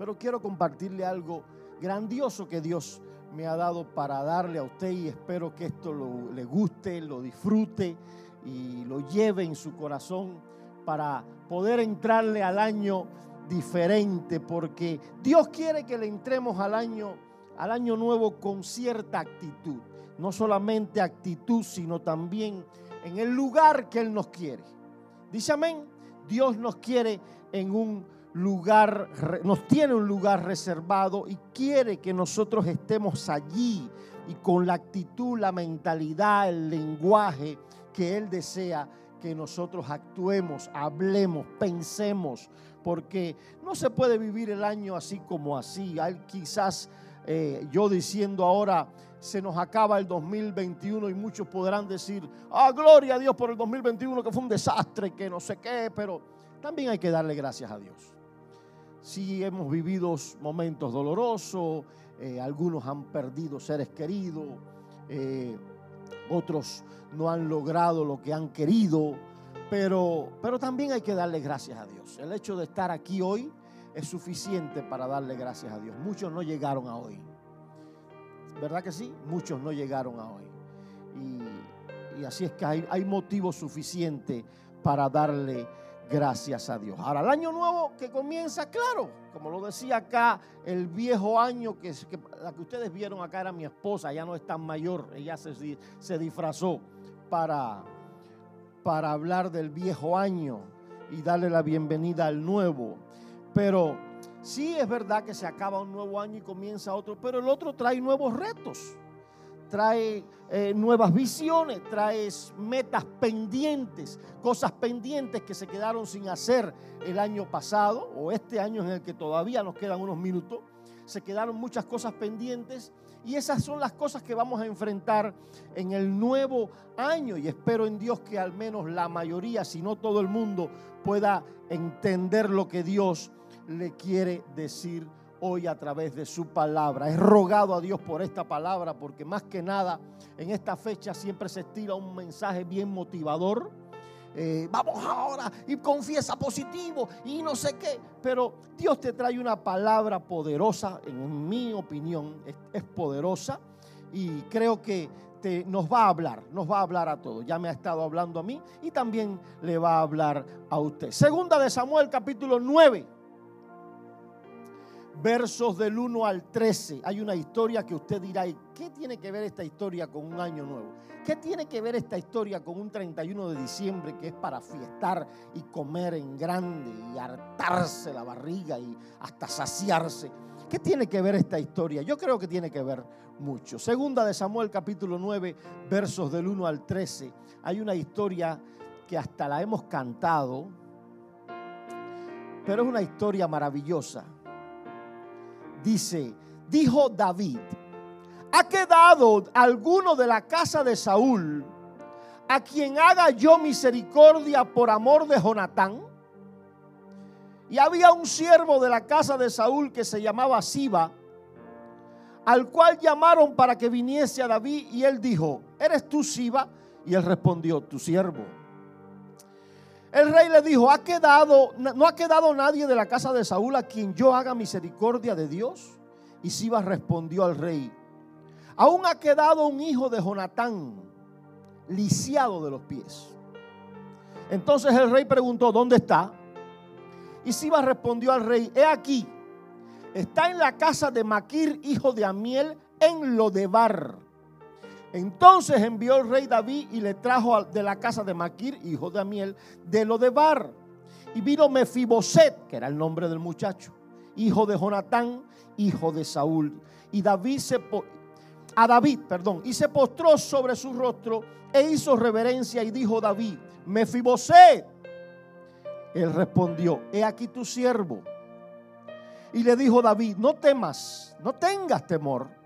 Pero quiero compartirle algo grandioso que Dios me ha dado para darle a usted y espero que esto le guste, lo disfrute y lo lleve en su corazón para poder entrarle al año diferente, porque Dios quiere que le entremos al año, al año nuevo con cierta actitud. No solamente actitud, sino también en el lugar que Él nos quiere. Dice amén. Dios nos quiere en un lugar, nos tiene un lugar reservado y quiere que nosotros estemos allí y con la actitud, la mentalidad, el lenguaje que Él desea que nosotros actuemos, hablemos, pensemos, porque no se puede vivir el año así como así. Hay quizás eh, yo diciendo ahora, se nos acaba el 2021 y muchos podrán decir, ah, gloria a Dios por el 2021 que fue un desastre, que no sé qué, pero también hay que darle gracias a Dios sí hemos vivido momentos dolorosos, eh, algunos han perdido seres queridos, eh, otros no han logrado lo que han querido, pero, pero también hay que darle gracias a Dios. El hecho de estar aquí hoy es suficiente para darle gracias a Dios. Muchos no llegaron a hoy. ¿Verdad que sí? Muchos no llegaron a hoy. Y, así es que hay, hay motivo suficiente para darle Gracias a Dios. Ahora, el año nuevo que comienza, claro, como lo decía acá, el viejo año que, la que ustedes vieron acá era mi esposa, ya no es tan mayor, ella se, se disfrazó para, para hablar del viejo año y darle la bienvenida al nuevo. Pero sí es verdad que se acaba un nuevo año y comienza otro, pero el otro trae nuevos retos trae eh, nuevas visiones, trae metas pendientes, cosas pendientes que se quedaron sin hacer el año pasado o este año en el que todavía nos quedan unos minutos. Se quedaron muchas cosas pendientes y esas son las cosas que vamos a enfrentar en el nuevo año y espero en Dios que al menos la mayoría, si no todo el mundo, pueda entender lo que Dios le quiere decir hoy a través de su palabra. He rogado a Dios por esta palabra porque más que nada en esta fecha siempre se estira un mensaje bien motivador. Eh, vamos ahora y confiesa positivo y no sé qué. Pero Dios te trae una palabra poderosa, en mi opinión es, poderosa y creo que te, nos va a hablar, nos va a hablar a todos. Ya me ha estado hablando a mí y también le va a hablar a usted. Segunda de Samuel capítulo 9 versos del 1 al 13. Hay una historia que usted dirá, ¿y qué tiene que ver esta historia con un año nuevo? ¿Qué tiene que ver esta historia con un 31 de diciembre que es para fiestar y comer en grande y hartarse la barriga y hasta saciarse? ¿Qué tiene que ver esta historia? Yo creo que tiene que ver mucho. Segunda de Samuel capítulo 9, versos del 1 al 13. Hay una historia que hasta la hemos cantado, pero es una historia maravillosa dice, dijo David, ¿ha quedado alguno de la casa de Saúl a quien haga yo misericordia por amor de Jonatán? Y había un siervo de la casa de Saúl que se llamaba Siba, al cual llamaron para que viniese a David y él dijo, ¿eres tú Siba? Y él respondió, tu siervo. El rey le dijo, ¿ha quedado, ¿no ha quedado nadie de la casa de Saúl a quien yo haga misericordia de Dios? Y Siba respondió al rey, aún ha quedado un hijo de Jonatán, lisiado de los pies. Entonces el rey preguntó, ¿dónde está? Y Siba respondió al rey, he aquí, está en la casa de Maquir, hijo de Amiel, en Lodebar entonces envió el rey David y le trajo de la casa de Maquir, hijo de Amiel, de lo de Bar. Y vino Mefiboset, que era el nombre del muchacho, hijo de Jonatán, hijo de Saúl. Y David se a David, perdón, y se postró sobre su rostro e hizo reverencia y dijo David, Mefiboset. Él respondió, he aquí tu siervo. Y le dijo David, no temas, no tengas temor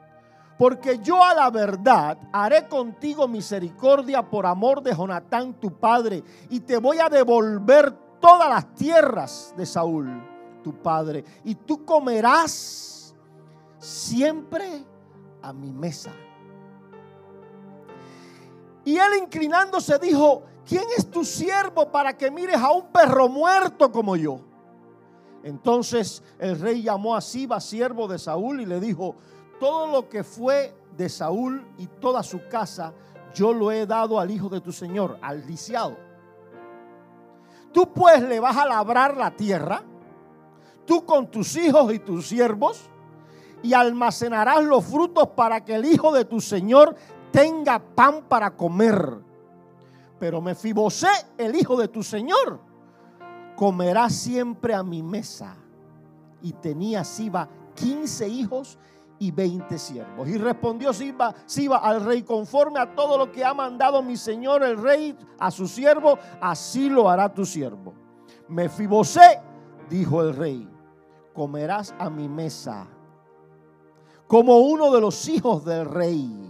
porque yo a la verdad haré contigo misericordia por amor de Jonatán tu padre, y te voy a devolver todas las tierras de Saúl tu padre, y tú comerás siempre a mi mesa. Y él inclinándose dijo, ¿quién es tu siervo para que mires a un perro muerto como yo? Entonces el rey llamó a Siba, siervo de Saúl, y le dijo, todo lo que fue de Saúl y toda su casa, yo lo he dado al hijo de tu señor, al lisiado. Tú pues le vas a labrar la tierra, tú con tus hijos y tus siervos, y almacenarás los frutos para que el hijo de tu señor tenga pan para comer. Pero Mefibosé, el hijo de tu señor, comerá siempre a mi mesa. Y tenía Siba 15 hijos y 20 siervos. Y respondió Siba, Siba al rey, conforme a todo lo que ha mandado mi señor el rey a su siervo, así lo hará tu siervo. Mefibosé, dijo el rey, comerás a mi mesa como uno de los hijos del rey.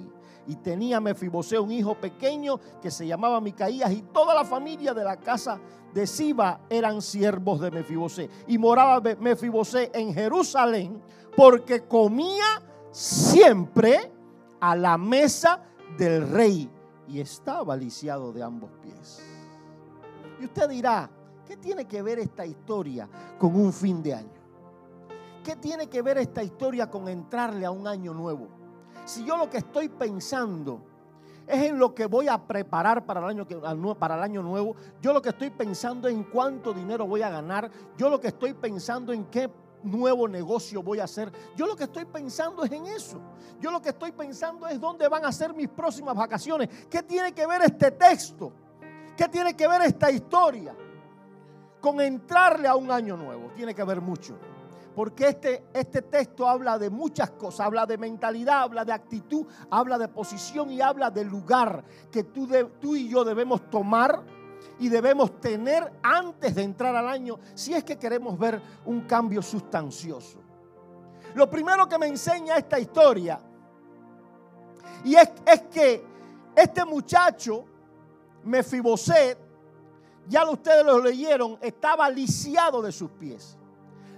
Y tenía Mefibosé un hijo pequeño que se llamaba Micaías y toda la familia de la casa de Siba eran siervos de Mefibosé. Y moraba Mefibosé en Jerusalén porque comía siempre a la mesa del rey y estaba lisiado de ambos pies. Y usted dirá, ¿qué tiene que ver esta historia con un fin de año? ¿Qué tiene que ver esta historia con entrarle a un año nuevo? Si yo lo que estoy pensando es en lo que voy a preparar para el año, para el año nuevo, yo lo que estoy pensando en cuánto dinero voy a ganar, yo lo que estoy pensando en qué nuevo negocio voy a hacer. Yo lo que estoy pensando es en eso. Yo lo que estoy pensando es dónde van a ser mis próximas vacaciones. ¿Qué tiene que ver este texto? ¿Qué tiene que ver esta historia con entrarle a un año nuevo? Tiene que ver mucho. Porque este, este texto habla de muchas cosas, habla de mentalidad, habla de actitud, habla de posición y habla del lugar que tú, tú y yo debemos tomar y debemos tener antes de entrar al año si es que queremos ver un cambio sustancioso. Lo primero que me enseña esta historia y es, es que este muchacho, Mefiboset, ya ustedes lo leyeron, estaba lisiado de sus pies.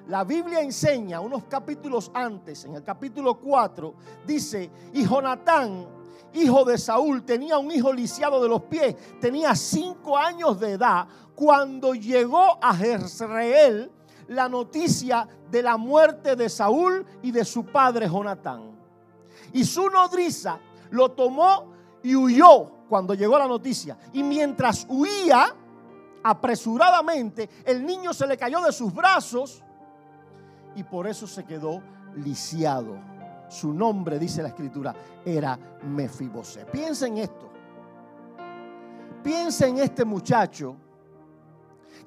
La Biblia enseña unos capítulos antes, en el capítulo 4, dice, y Jonatán hijo de Saúl, tenía un hijo lisiado de los pies, tenía cinco años de edad, cuando llegó a Jezreel la noticia de la muerte de Saúl y de su padre Jonatán. Y su nodriza lo tomó y huyó cuando llegó la noticia. Y mientras huía apresuradamente, el niño se le cayó de sus brazos y por eso se quedó lisiado su nombre, dice la escritura, era Mefibosé. Piensa en esto. Piensa en este muchacho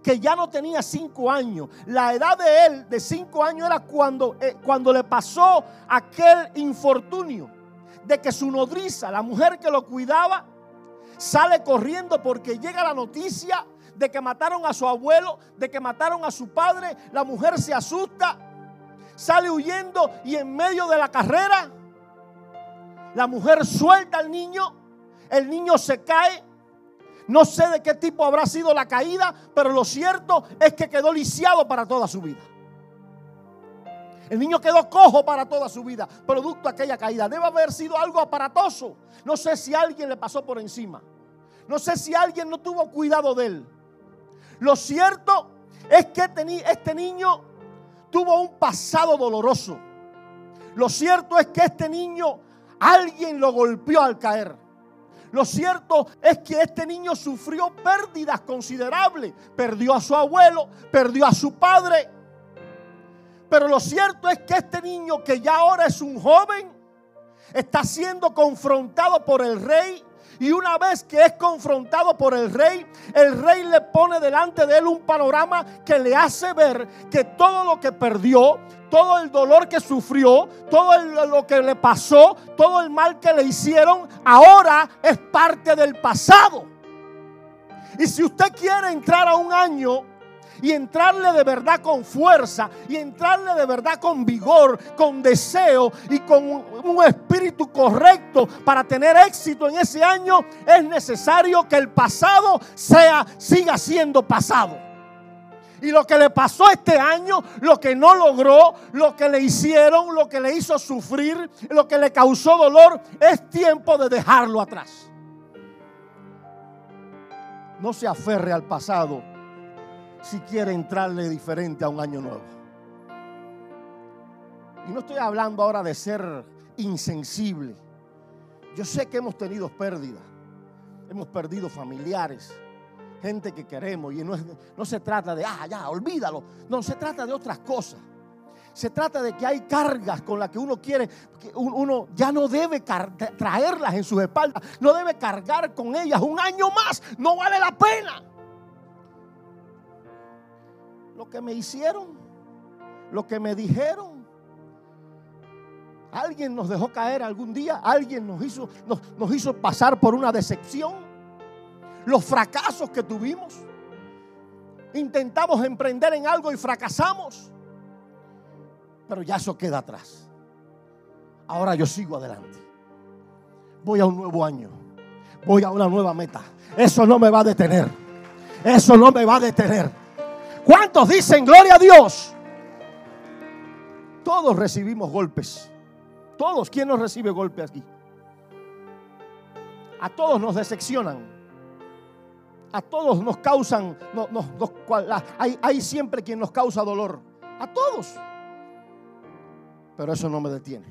que ya no tenía cinco años. La edad de él de cinco años era cuando, eh, cuando le pasó aquel infortunio de que su nodriza, la mujer que lo cuidaba, sale corriendo porque llega la noticia de que mataron a su abuelo, de que mataron a su padre. La mujer se asusta sale huyendo y en medio de la carrera, la mujer suelta al niño, el niño se cae. No sé de qué tipo habrá sido la caída, pero lo cierto es que quedó lisiado para toda su vida. El niño quedó cojo para toda su vida, producto de aquella caída. Debe haber sido algo aparatoso. No sé si alguien le pasó por encima. No sé si alguien no tuvo cuidado de él. Lo cierto es que este niño tuvo un pasado doloroso. Lo cierto es que este niño, alguien lo golpeó al caer. Lo cierto es que este niño sufrió pérdidas considerables. Perdió a su abuelo, perdió a su padre. Pero lo cierto es que este niño que ya ahora es un joven, está siendo confrontado por el rey y una vez que es confrontado por el rey, el rey le pone delante de él un panorama que le hace ver que todo lo que perdió, todo el dolor que sufrió, todo lo que le pasó, todo el mal que le hicieron, ahora es parte del pasado. Y si usted quiere entrar a un año y entrarle de verdad con fuerza y entrarle de verdad con vigor, con deseo y con un, espíritu correcto para tener éxito en ese año, es necesario que el pasado sea siga siendo pasado. Y lo que le pasó este año, lo que no logró, lo que le hicieron, lo que le hizo sufrir, lo que le causó dolor, es tiempo de dejarlo atrás. No se aferre al pasado si quiere entrarle diferente a un año nuevo. Y no estoy hablando ahora de ser insensible. Yo sé que hemos tenido pérdidas. Hemos perdido familiares, gente que queremos. Y no, no se trata de, ah, ya, olvídalo. No, se trata de otras cosas. Se trata de que hay cargas con las que uno quiere, que uno ya no debe traerlas en sus espaldas, no debe cargar con ellas un año más, no vale la pena. Lo que me hicieron, lo que me dijeron, alguien nos dejó caer algún día, alguien nos hizo, nos, hizo pasar por una decepción, los fracasos que tuvimos, intentamos emprender en algo y fracasamos pero ya eso queda atrás. Ahora yo sigo adelante. Voy a un nuevo año. Voy a una nueva meta. Eso no me va a detener. Eso no me va a detener. ¿Cuántos dicen gloria a Dios? Todos recibimos golpes. Todos. ¿Quién nos recibe golpes aquí? A todos nos decepcionan. A todos nos causan. hay, hay siempre quien nos causa dolor. A todos pero eso no me detiene.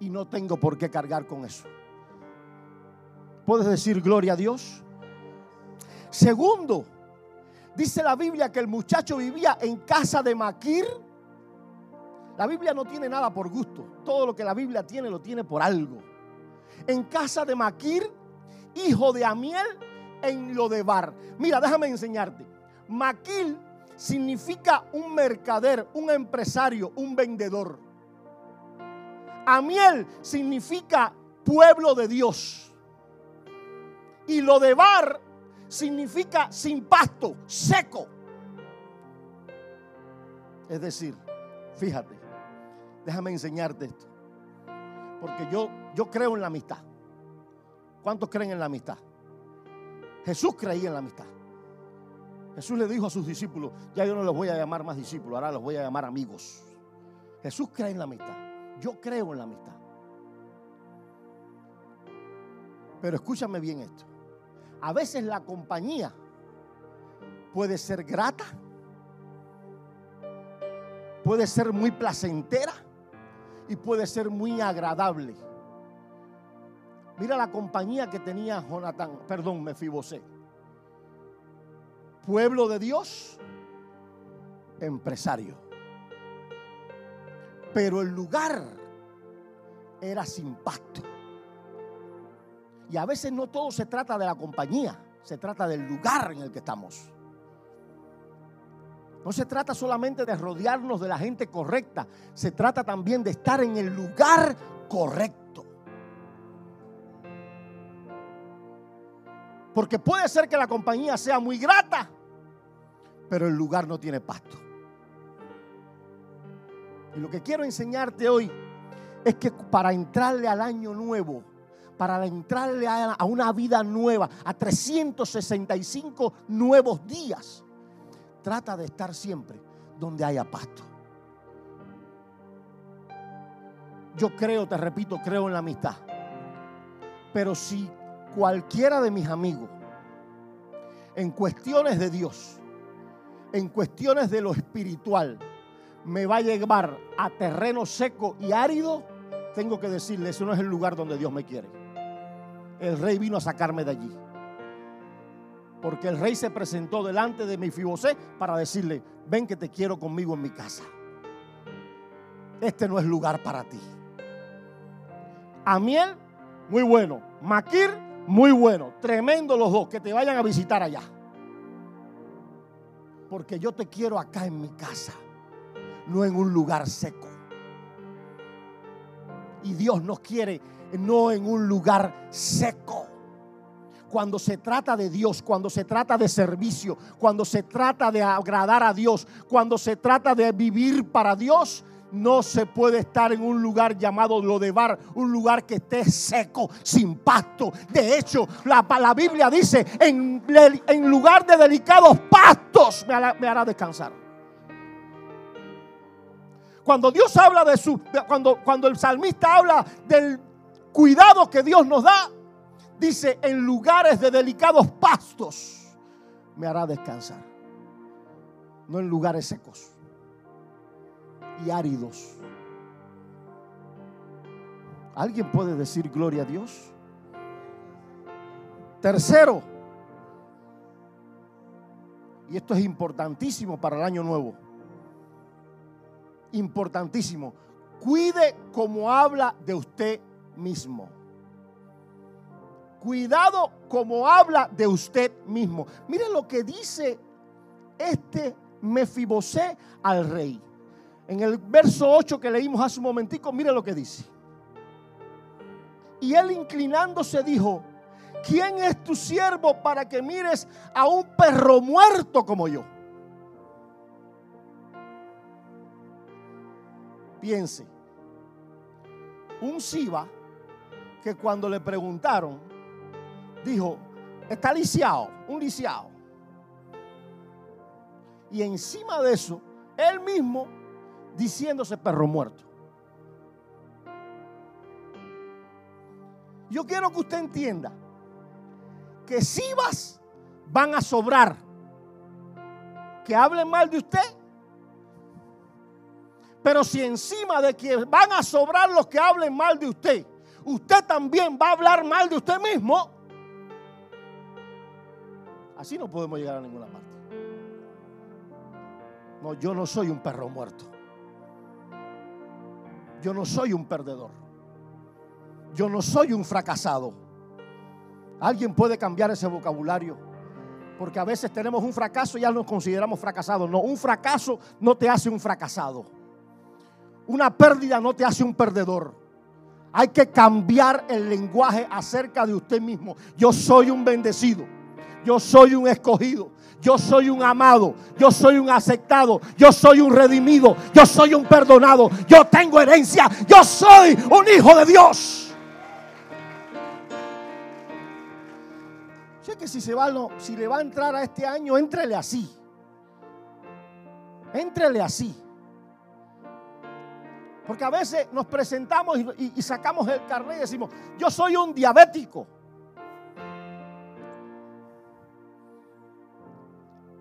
Y no tengo por qué cargar con eso. ¿Puedes decir gloria a Dios? Segundo, dice la Biblia que el muchacho vivía en casa de Maquir. La Biblia no tiene nada por gusto. Todo lo que la Biblia tiene lo tiene por algo. En casa de Maquir, hijo de Amiel, en Lodebar. Mira, déjame enseñarte. Maquir significa un mercader, un empresario, un vendedor. Amiel significa pueblo de Dios. Y lo de bar significa sin pasto, seco. Es decir, fíjate, déjame enseñarte esto. Porque yo, yo creo en la amistad. ¿Cuántos creen en la amistad? Jesús creía en la amistad. Jesús le dijo a sus discípulos, ya yo no los voy a llamar más discípulos, ahora los voy a llamar amigos. Jesús cree en la amistad. Yo creo en la amistad. Pero escúchame bien esto. A veces la compañía puede ser grata, puede ser muy placentera y puede ser muy agradable. Mira la compañía que tenía Jonathan, perdón, Mefibosé. Pueblo de Dios, empresario pero el lugar era sin pasto. Y a veces no todo se trata de la compañía, se trata del lugar en el que estamos. No se trata solamente de rodearnos de la gente correcta, se trata también de estar en el lugar correcto. Porque puede ser que la compañía sea muy grata, pero el lugar no tiene pasto. Y lo que quiero enseñarte hoy es que para entrarle al año nuevo, para entrarle a, una vida nueva, a 365 nuevos días, trata de estar siempre donde haya pasto. Yo creo, te repito, creo en la amistad. Pero si cualquiera de mis amigos, en cuestiones de Dios, en cuestiones de lo espiritual, me va a llevar a terreno seco y árido, tengo que decirle, ese no es el lugar donde Dios me quiere. El rey vino a sacarme de allí. Porque el rey se presentó delante de mi Fibosé para decirle, ven que te quiero conmigo en mi casa. Este no es lugar para ti. Amiel, muy bueno. Maquir, muy bueno. Tremendo los dos, que te vayan a visitar allá. Porque yo te quiero acá en mi casa no en un lugar seco. Y Dios nos quiere no en un lugar seco. Cuando se trata de Dios, cuando se trata de servicio, cuando se trata de agradar a Dios, cuando se trata de vivir para Dios, no se puede estar en un lugar llamado Lodebar, un lugar que esté seco, sin pasto. De hecho, la, la Biblia dice, en, en, lugar de delicados pastos me hará descansar. Cuando Dios habla de su, cuando, cuando el salmista habla del cuidado que Dios nos da, dice, en lugares de delicados pastos me hará descansar. No en lugares secos y áridos. ¿Alguien puede decir gloria a Dios? Tercero, y esto es importantísimo para el año nuevo, importantísimo, cuide como habla de usted mismo. Cuidado como habla de usted mismo. Mire lo que dice este Mefibosé al rey. En el verso 8 que leímos hace un momentico, mire lo que dice. Y él inclinándose dijo, ¿quién es tu siervo para que mires a un perro muerto como yo? Piense, un Siba que cuando le preguntaron, dijo, está lisiado, un lisiado. Y encima de eso, él mismo diciéndose perro muerto. Yo quiero que usted entienda que vas van a sobrar. Que hablen mal de usted. Pero si encima de que van a sobrar los que hablen mal de usted, usted también va a hablar mal de usted mismo, así no podemos llegar a ninguna parte. No, yo no soy un perro muerto. Yo no soy un perdedor. Yo no soy un fracasado. Alguien puede cambiar ese vocabulario. Porque a veces tenemos un fracaso y ya nos consideramos fracasados. No, un fracaso no te hace un fracasado. Una pérdida no te hace un perdedor. Hay que cambiar el lenguaje acerca de usted mismo. Yo soy un bendecido. Yo soy un escogido. Yo soy un amado. Yo soy un aceptado. Yo soy un redimido. Yo soy un perdonado. Yo tengo herencia. Yo soy un hijo de Dios. Sé que si, se va, le va a entrar a este año, entrele así. Entrele así. Porque a veces nos presentamos y, sacamos el carnet y decimos, yo soy un diabético.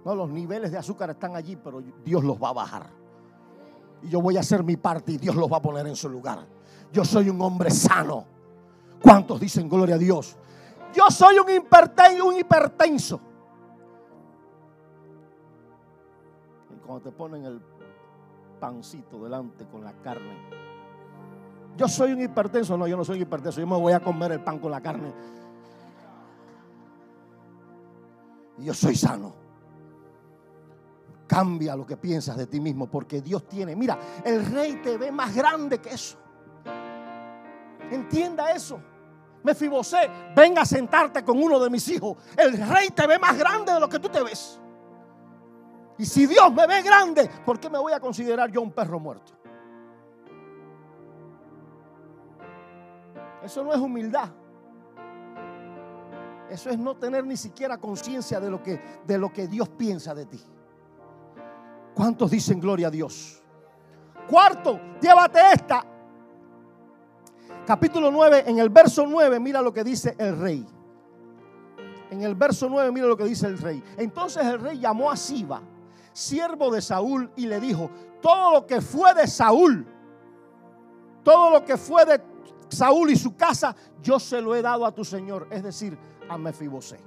No, los niveles de azúcar están allí, pero Dios los va a bajar. Y yo voy a hacer mi parte y Dios los va a poner en su lugar. Yo soy un hombre sano. ¿Cuántos dicen gloria a Dios? Yo soy un hipertenso, un hipertenso. Y cuando te ponen el pancito delante con la carne. Yo soy un hipertenso. No, yo no soy un hipertenso. Yo me voy a comer el pan con la carne. Y yo soy sano. Cambia lo que piensas de ti mismo porque Dios tiene. Mira, el rey te ve más grande que eso. Entienda eso. Mefibosé, venga a sentarte con uno de mis hijos. El rey te ve más grande de lo que tú te ves. Y si Dios me ve grande, ¿por qué me voy a considerar yo un perro muerto? Eso no es humildad. Eso es no tener ni siquiera conciencia de, lo que, de lo que Dios piensa de ti. ¿Cuántos dicen gloria a Dios? Cuarto, llévate esta. Capítulo 9, en el verso 9, mira lo que dice el rey. En el verso 9, mira lo que dice el rey. Entonces el rey llamó a Siba, siervo de Saúl, y le dijo, todo lo que fue de Saúl, todo lo que fue de Saúl y su casa, yo se lo he dado a tu Señor, es decir, a Mefibosé.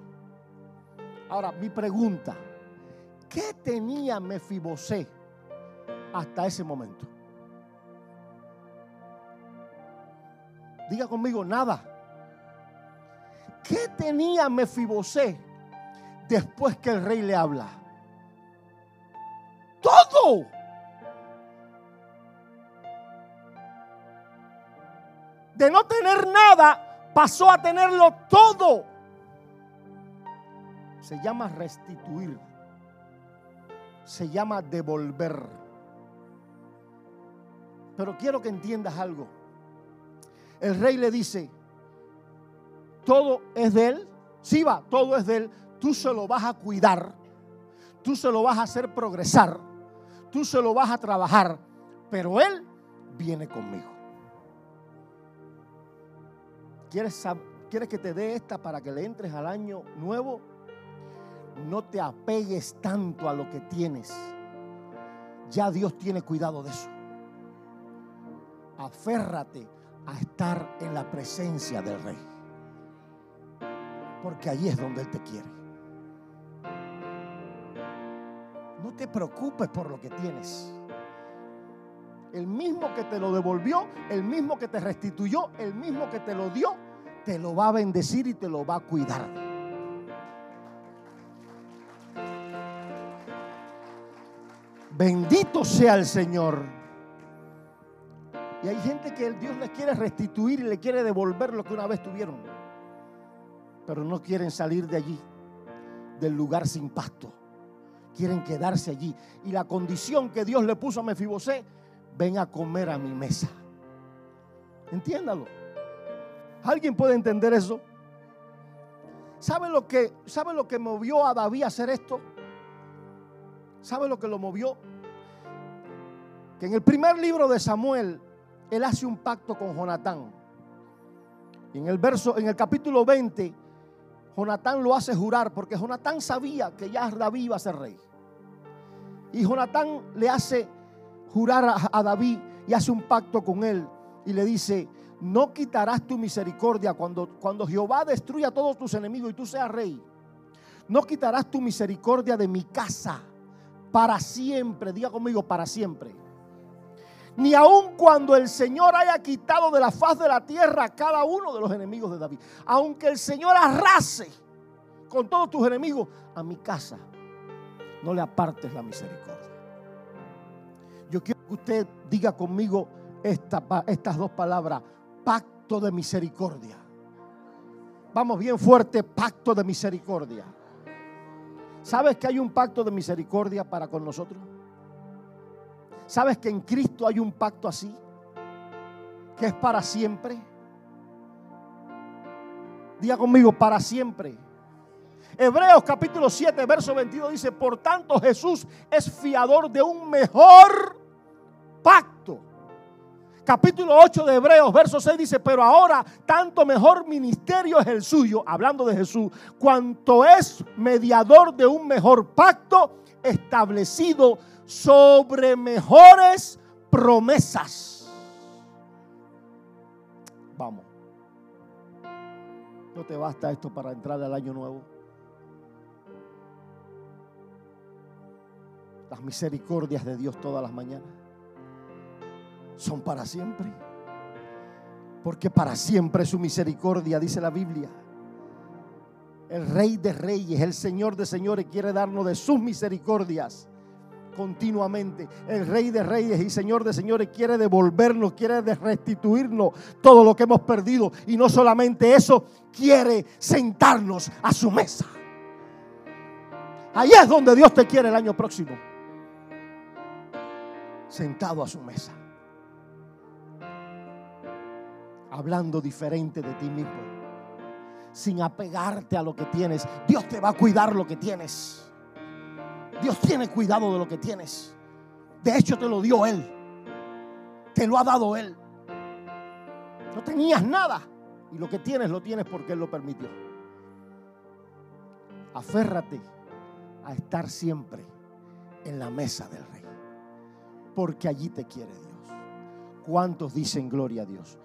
Ahora, mi pregunta, ¿qué tenía Mefibosé hasta ese momento? Diga conmigo, nada. ¿Qué tenía Mefibosé después que el rey le habla? De no tener nada, pasó a tenerlo todo. Se llama restituir. Se llama devolver. Pero quiero que entiendas algo el rey le dice, todo es de él, sí va, todo es de él, tú se lo vas a cuidar, tú se lo vas a hacer progresar, tú se lo vas a trabajar, pero él viene conmigo. ¿Quieres, ¿Quieres que te dé esta para que le entres al año nuevo? No te apegues tanto a lo que tienes. Ya Dios tiene cuidado de eso. Aférrate a estar en la presencia del rey. Porque allí es donde Él te quiere. Te preocupes por lo que tienes. El mismo que te lo devolvió, el mismo que te restituyó, el mismo que te lo dio, te lo va a bendecir y te lo va a cuidar. Bendito sea el Señor. Y hay gente que el Dios les quiere restituir y le quiere devolver lo que una vez tuvieron. Pero no quieren salir de allí, del lugar sin pasto. Quieren quedarse allí. Y la condición que Dios le puso a Mefibosé, ven a comer a mi mesa. Entiéndalo. ¿Alguien puede entender eso? ¿Sabe lo que, sabe lo que movió a David a hacer esto? ¿Sabe lo que lo movió? Que en el primer libro de Samuel, él hace un pacto con Jonatán. En el verso, en el capítulo 20, Jonatán lo hace jurar porque Jonatán sabía que ya David iba a ser rey. Y Jonatán le hace jurar a, David y hace un pacto con él y le dice, no quitarás tu misericordia cuando, cuando Jehová destruya a todos tus enemigos y tú seas rey. No quitarás tu misericordia de mi casa para siempre. Diga conmigo, para siempre. Ni aun cuando el Señor haya quitado de la faz de la tierra a cada uno de los enemigos de David. Aunque el Señor arrase con todos tus enemigos, a mi casa no le apartes la misericordia. Yo quiero que usted diga conmigo estas dos palabras, pacto de misericordia. Vamos bien fuerte, pacto de misericordia. ¿Sabes que hay un pacto de misericordia para con nosotros? ¿Sabes que en Cristo hay un pacto así? Que es para siempre. Diga conmigo, para siempre. Hebreos capítulo 7, verso 22 dice, por tanto Jesús es fiador de un mejor pacto. Capítulo 8 de Hebreos, verso 6 dice, pero ahora tanto mejor ministerio es el suyo, hablando de Jesús, cuanto es mediador de un mejor pacto establecido sobre mejores promesas. Vamos. ¿No te basta esto para entrar al año nuevo? Las misericordias de Dios todas las mañanas son para siempre. Porque para siempre su misericordia, dice la Biblia. El Rey de Reyes, el Señor de Señores quiere darnos de sus misericordias continuamente. El Rey de Reyes y Señor de Señores quiere devolvernos, quiere restituirnos todo lo que hemos perdido. Y no solamente eso, quiere sentarnos a su mesa. Ahí es donde Dios te quiere el año próximo. Sentado a su mesa. hablando diferente de ti mismo, sin apegarte a lo que tienes. Dios te va a cuidar lo que tienes. Dios tiene cuidado de lo que tienes. De hecho, te lo dio Él. Te lo ha dado Él. No tenías nada. Y lo que tienes, lo tienes porque Él lo permitió. Aférrate a estar siempre en la mesa del Rey. Porque allí te quiere Dios. ¿Cuántos dicen gloria a Dios?